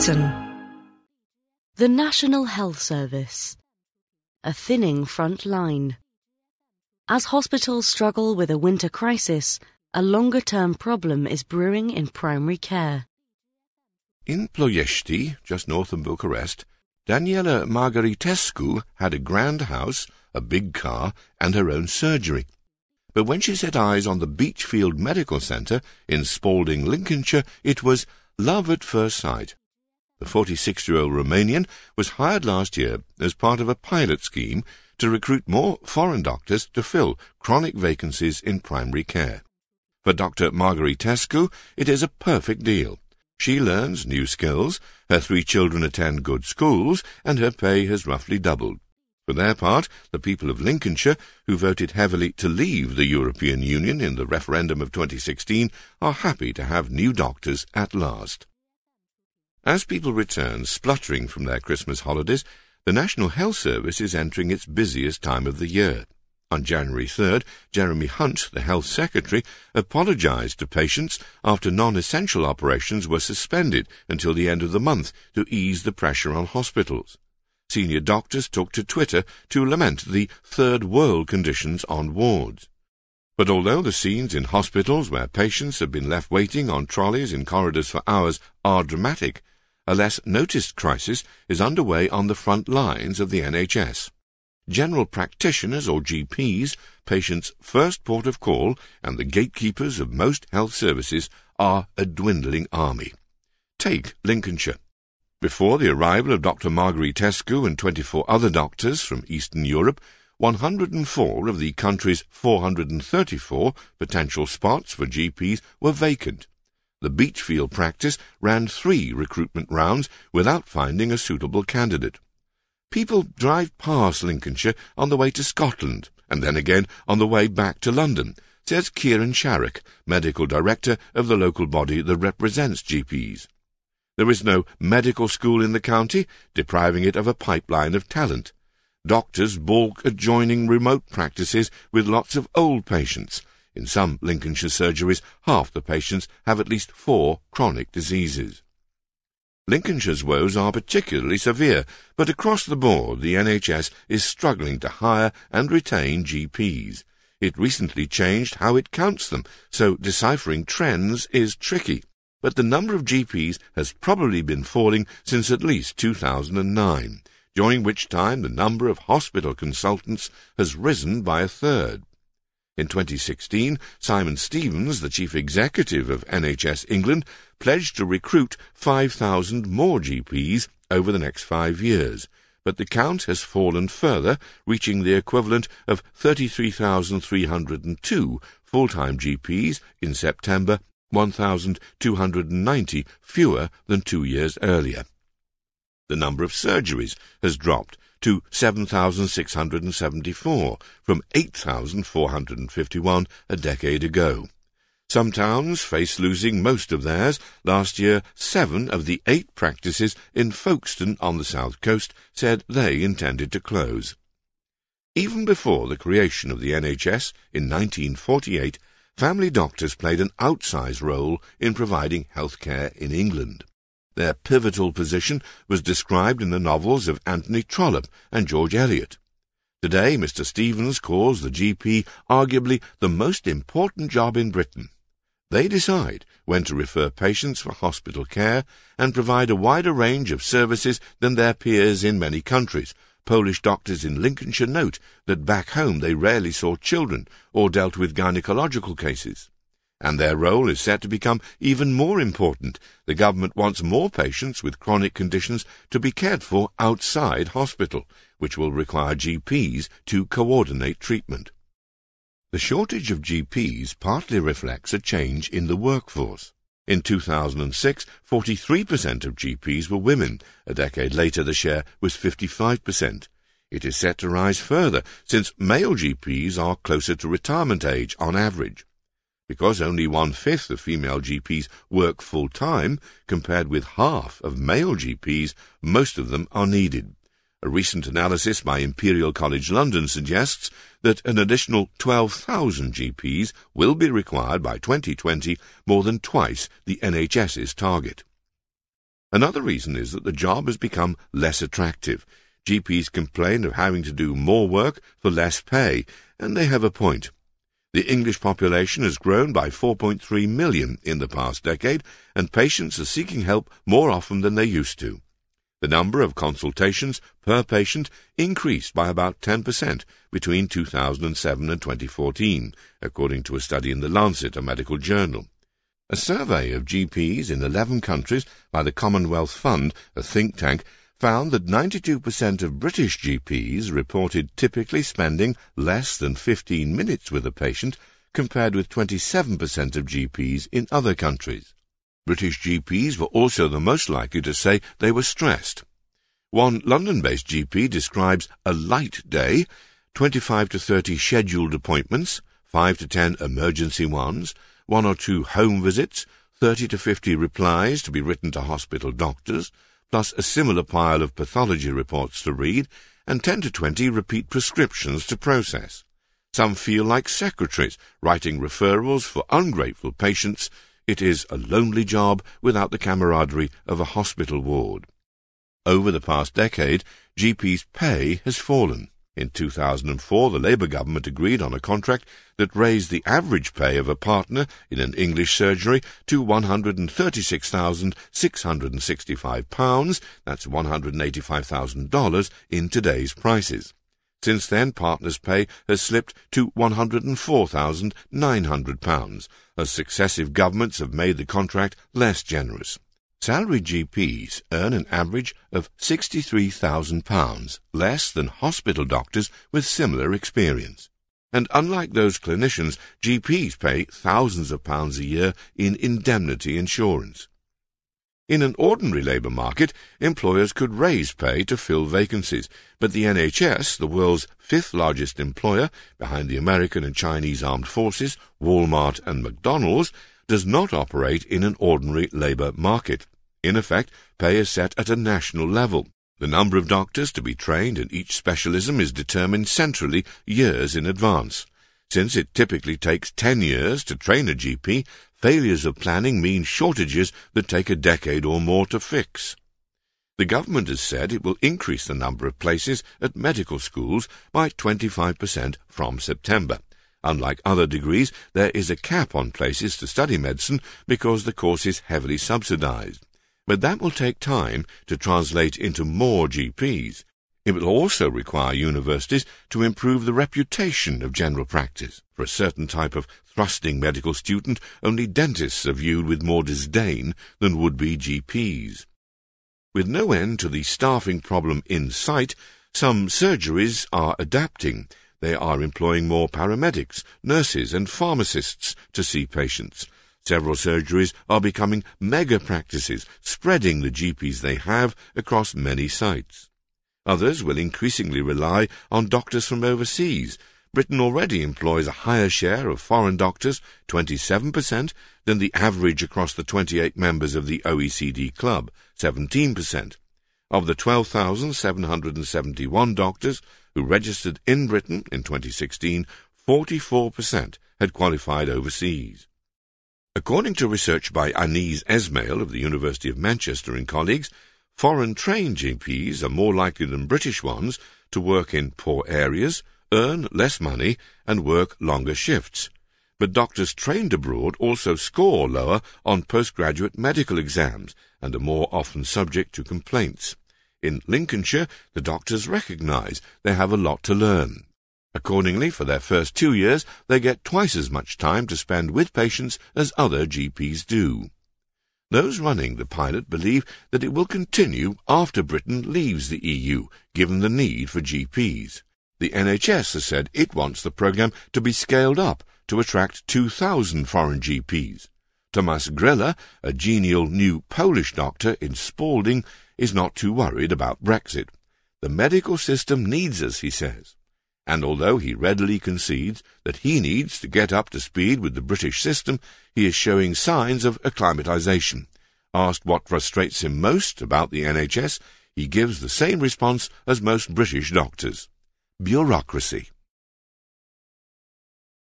Britain. The National Health Service. A thinning front line. As hospitals struggle with a winter crisis, a longer term problem is brewing in primary care. In Ploiești, just north of Bucharest, Daniela Margaritescu had a grand house, a big car, and her own surgery. But when she set eyes on the Beechfield Medical Centre in Spalding, Lincolnshire, it was love at first sight. The 46-year-old Romanian was hired last year as part of a pilot scheme to recruit more foreign doctors to fill chronic vacancies in primary care. For Dr. Margaritescu, it is a perfect deal. She learns new skills, her three children attend good schools, and her pay has roughly doubled. For their part, the people of Lincolnshire, who voted heavily to leave the European Union in the referendum of 2016, are happy to have new doctors at last. As people return spluttering from their Christmas holidays, the National Health Service is entering its busiest time of the year. On January 3rd, Jeremy Hunt, the Health Secretary, apologised to patients after non-essential operations were suspended until the end of the month to ease the pressure on hospitals. Senior doctors took to Twitter to lament the third world conditions on wards. But although the scenes in hospitals where patients have been left waiting on trolleys in corridors for hours are dramatic, a less noticed crisis is underway on the front lines of the NHS. General practitioners or GPs, patients' first port of call and the gatekeepers of most health services, are a dwindling army. Take Lincolnshire. Before the arrival of Dr. Marguerite Margaritescu and 24 other doctors from Eastern Europe, 104 of the country's 434 potential spots for GPs were vacant. The Beechfield practice ran three recruitment rounds without finding a suitable candidate. People drive past Lincolnshire on the way to Scotland, and then again on the way back to London, says Kieran Sharrock, medical director of the local body that represents GPs. There is no medical school in the county, depriving it of a pipeline of talent. Doctors balk at joining remote practices with lots of old patients. In some Lincolnshire surgeries, half the patients have at least four chronic diseases. Lincolnshire's woes are particularly severe, but across the board the NHS is struggling to hire and retain GPs. It recently changed how it counts them, so deciphering trends is tricky. But the number of GPs has probably been falling since at least 2009, during which time the number of hospital consultants has risen by a third. In 2016, Simon Stevens, the chief executive of NHS England, pledged to recruit 5,000 more GPs over the next five years, but the count has fallen further, reaching the equivalent of 33,302 full-time GPs in September, 1,290 fewer than two years earlier. The number of surgeries has dropped to 7,674 from 8,451 a decade ago. Some towns face losing most of theirs. Last year, seven of the eight practices in Folkestone on the south coast said they intended to close. Even before the creation of the NHS in 1948, family doctors played an outsized role in providing health care in England. Their pivotal position was described in the novels of Anthony Trollope and George Eliot. Today, Mr. Stevens calls the GP arguably the most important job in Britain. They decide when to refer patients for hospital care and provide a wider range of services than their peers in many countries. Polish doctors in Lincolnshire note that back home they rarely saw children or dealt with gynecological cases. And their role is set to become even more important. The government wants more patients with chronic conditions to be cared for outside hospital, which will require GPs to coordinate treatment. The shortage of GPs partly reflects a change in the workforce. In 2006, 43% of GPs were women. A decade later, the share was 55%. It is set to rise further, since male GPs are closer to retirement age on average. Because only one-fifth of female GPs work full-time, compared with half of male GPs, most of them are needed. A recent analysis by Imperial College London suggests that an additional 12,000 GPs will be required by 2020, more than twice the NHS's target. Another reason is that the job has become less attractive. GPs complain of having to do more work for less pay, and they have a point. The English population has grown by 4.3 million in the past decade, and patients are seeking help more often than they used to. The number of consultations per patient increased by about 10% between 2007 and 2014, according to a study in The Lancet, a medical journal. A survey of GPs in 11 countries by the Commonwealth Fund, a think tank, found that 92% of British GPs reported typically spending less than 15 minutes with a patient, compared with 27% of GPs in other countries. British GPs were also the most likely to say they were stressed. One London-based GP describes a light day, 25 to 30 scheduled appointments, 5 to 10 emergency ones, one or two home visits, 30 to 50 replies to be written to hospital doctors, plus a similar pile of pathology reports to read, and 10 to 20 repeat prescriptions to process. Some feel like secretaries, writing referrals for ungrateful patients. It is a lonely job without the camaraderie of a hospital ward. Over the past decade, GPs' pay has fallen. In 2004, the Labour government agreed on a contract that raised the average pay of a partner in an English surgery to £136,665, that's $185,000 in today's prices. Since then, partners' pay has slipped to £104,900, as successive governments have made the contract less generous. Salaried GPs earn an average of £63,000, less than hospital doctors with similar experience. And unlike those clinicians, GPs pay thousands of pounds a year in indemnity insurance. In an ordinary labour market, employers could raise pay to fill vacancies, but the NHS, the world's fifth largest employer, behind the American and Chinese armed forces, Walmart and McDonald's, does not operate in an ordinary labour market. In effect, pay is set at a national level. The number of doctors to be trained in each specialism is determined centrally years in advance. Since it typically takes 10 years to train a GP, failures of planning mean shortages that take a decade or more to fix. The government has said it will increase the number of places at medical schools by 25% from September. Unlike other degrees, there is a cap on places to study medicine because the course is heavily subsidized. But that will take time to translate into more GPs. It will also require universities to improve the reputation of general practice. For a certain type of thrusting medical student, only dentists are viewed with more disdain than would-be GPs. With no end to the staffing problem in sight, some surgeries are adapting. They are employing more paramedics, nurses, and pharmacists to see patients. Several surgeries are becoming mega practices, spreading the GPs they have across many sites. Others will increasingly rely on doctors from overseas. Britain already employs a higher share of foreign doctors, 27%, than the average across the 28 members of the OECD club, 17%. Of the 12,771 doctors who registered in Britain in 2016, 44% had qualified overseas. According to research by Aneez Esmail of the University of Manchester and colleagues, foreign trained GPs are more likely than British ones to work in poor areas, earn less money, and work longer shifts. But doctors trained abroad also score lower on postgraduate medical exams and are more often subject to complaints. In Lincolnshire, the doctors recognise they have a lot to learn. Accordingly, for their first two years, they get twice as much time to spend with patients as other GPs do. Those running the pilot believe that it will continue after Britain leaves the EU, given the need for GPs. The NHS has said it wants the programme to be scaled up to attract 2,000 foreign GPs. Tomas Grilla, a genial new Polish doctor in Spalding, is not too worried about Brexit. The medical system needs us, he says and although he readily concedes that he needs to get up to speed with the British system, he is showing signs of acclimatization. Asked what frustrates him most about the NHS, he gives the same response as most British doctors. Bureaucracy.